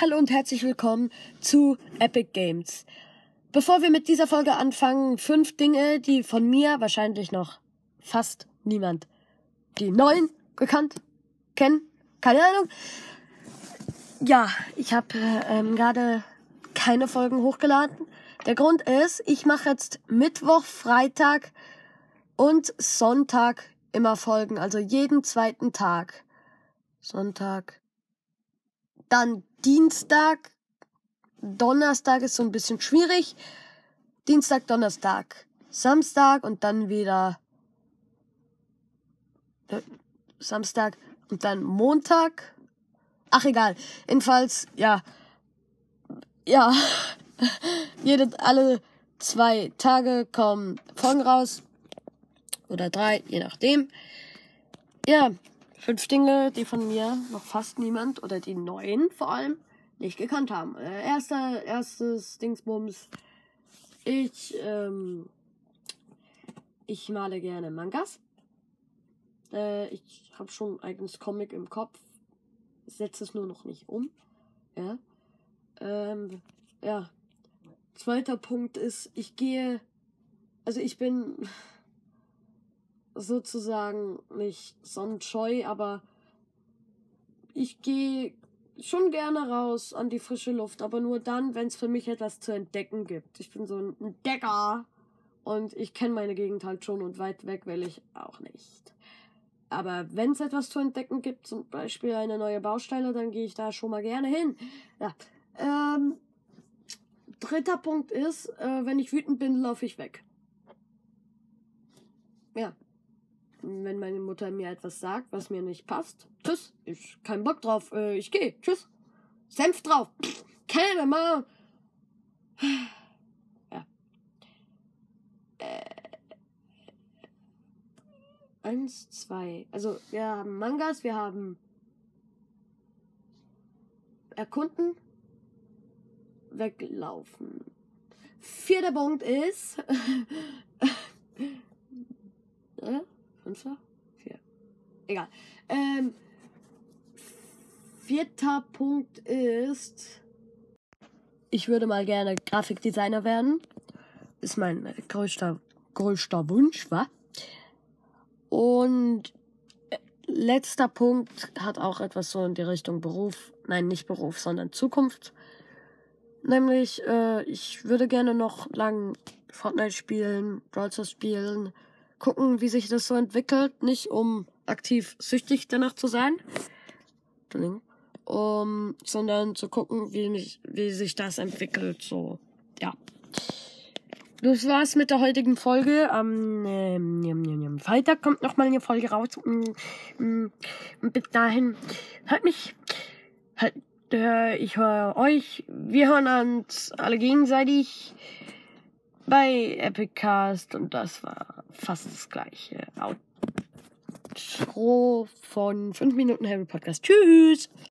Hallo und herzlich willkommen zu Epic Games. Bevor wir mit dieser Folge anfangen, fünf Dinge, die von mir wahrscheinlich noch fast niemand die neuen gekannt kennen. Keine Ahnung. Ja, ich habe ähm, gerade keine Folgen hochgeladen. Der Grund ist, ich mache jetzt Mittwoch, Freitag und Sonntag immer Folgen, also jeden zweiten Tag. Sonntag. Dann Dienstag, Donnerstag ist so ein bisschen schwierig. Dienstag, Donnerstag, Samstag und dann wieder äh, Samstag und dann Montag. Ach egal. Jedenfalls, ja. Ja. Jede, alle zwei Tage kommen Folgen raus. Oder drei, je nachdem. Ja, fünf Dinge, die von mir noch fast niemand oder die neuen vor allem nicht gekannt haben. Äh, erster, erstes Dingsbums. Ich, ähm, ich male gerne Mangas. Äh, ich habe schon ein eigenes Comic im Kopf. Setze es nur noch nicht um. Ja. Ähm, ja. Zweiter Punkt ist, ich gehe, also ich bin sozusagen nicht sonnenscheu, aber ich gehe schon gerne raus an die frische Luft, aber nur dann, wenn es für mich etwas zu entdecken gibt. Ich bin so ein Entdecker und ich kenne meine Gegend halt schon und weit weg will ich auch nicht. Aber wenn es etwas zu entdecken gibt, zum Beispiel eine neue Baustelle, dann gehe ich da schon mal gerne hin. Ja. Ähm, dritter Punkt ist, äh, wenn ich wütend bin, laufe ich weg. Ja wenn meine Mutter mir etwas sagt, was mir nicht passt. Tschüss, ich kein Bock drauf, äh, ich gehe. Tschüss. Senf drauf. keine mal. Ja. Äh, eins, zwei. Also wir haben Mangas, wir haben erkunden, weglaufen. Vierter Punkt ist. äh, Fünfter? Vier. Egal. Ähm, vierter Punkt ist, ich würde mal gerne Grafikdesigner werden. Ist mein größter, größter Wunsch, wa? Und äh, letzter Punkt hat auch etwas so in die Richtung Beruf. Nein, nicht Beruf, sondern Zukunft. Nämlich, äh, ich würde gerne noch lang Fortnite spielen, Brawl spielen, gucken, wie sich das so entwickelt. Nicht um aktiv süchtig danach zu sein, um, sondern zu gucken, wie, mich, wie sich das entwickelt. So, ja. Das war's mit der heutigen Folge. Am ähm, Freitag kommt noch mal eine Folge raus. Und, und, und bis dahin, hört mich. Halt, äh, ich höre euch. Wir hören uns alle gegenseitig bei Epicast und das war fast das gleiche. Outro von 5 Minuten Harry Podcast. Tschüss!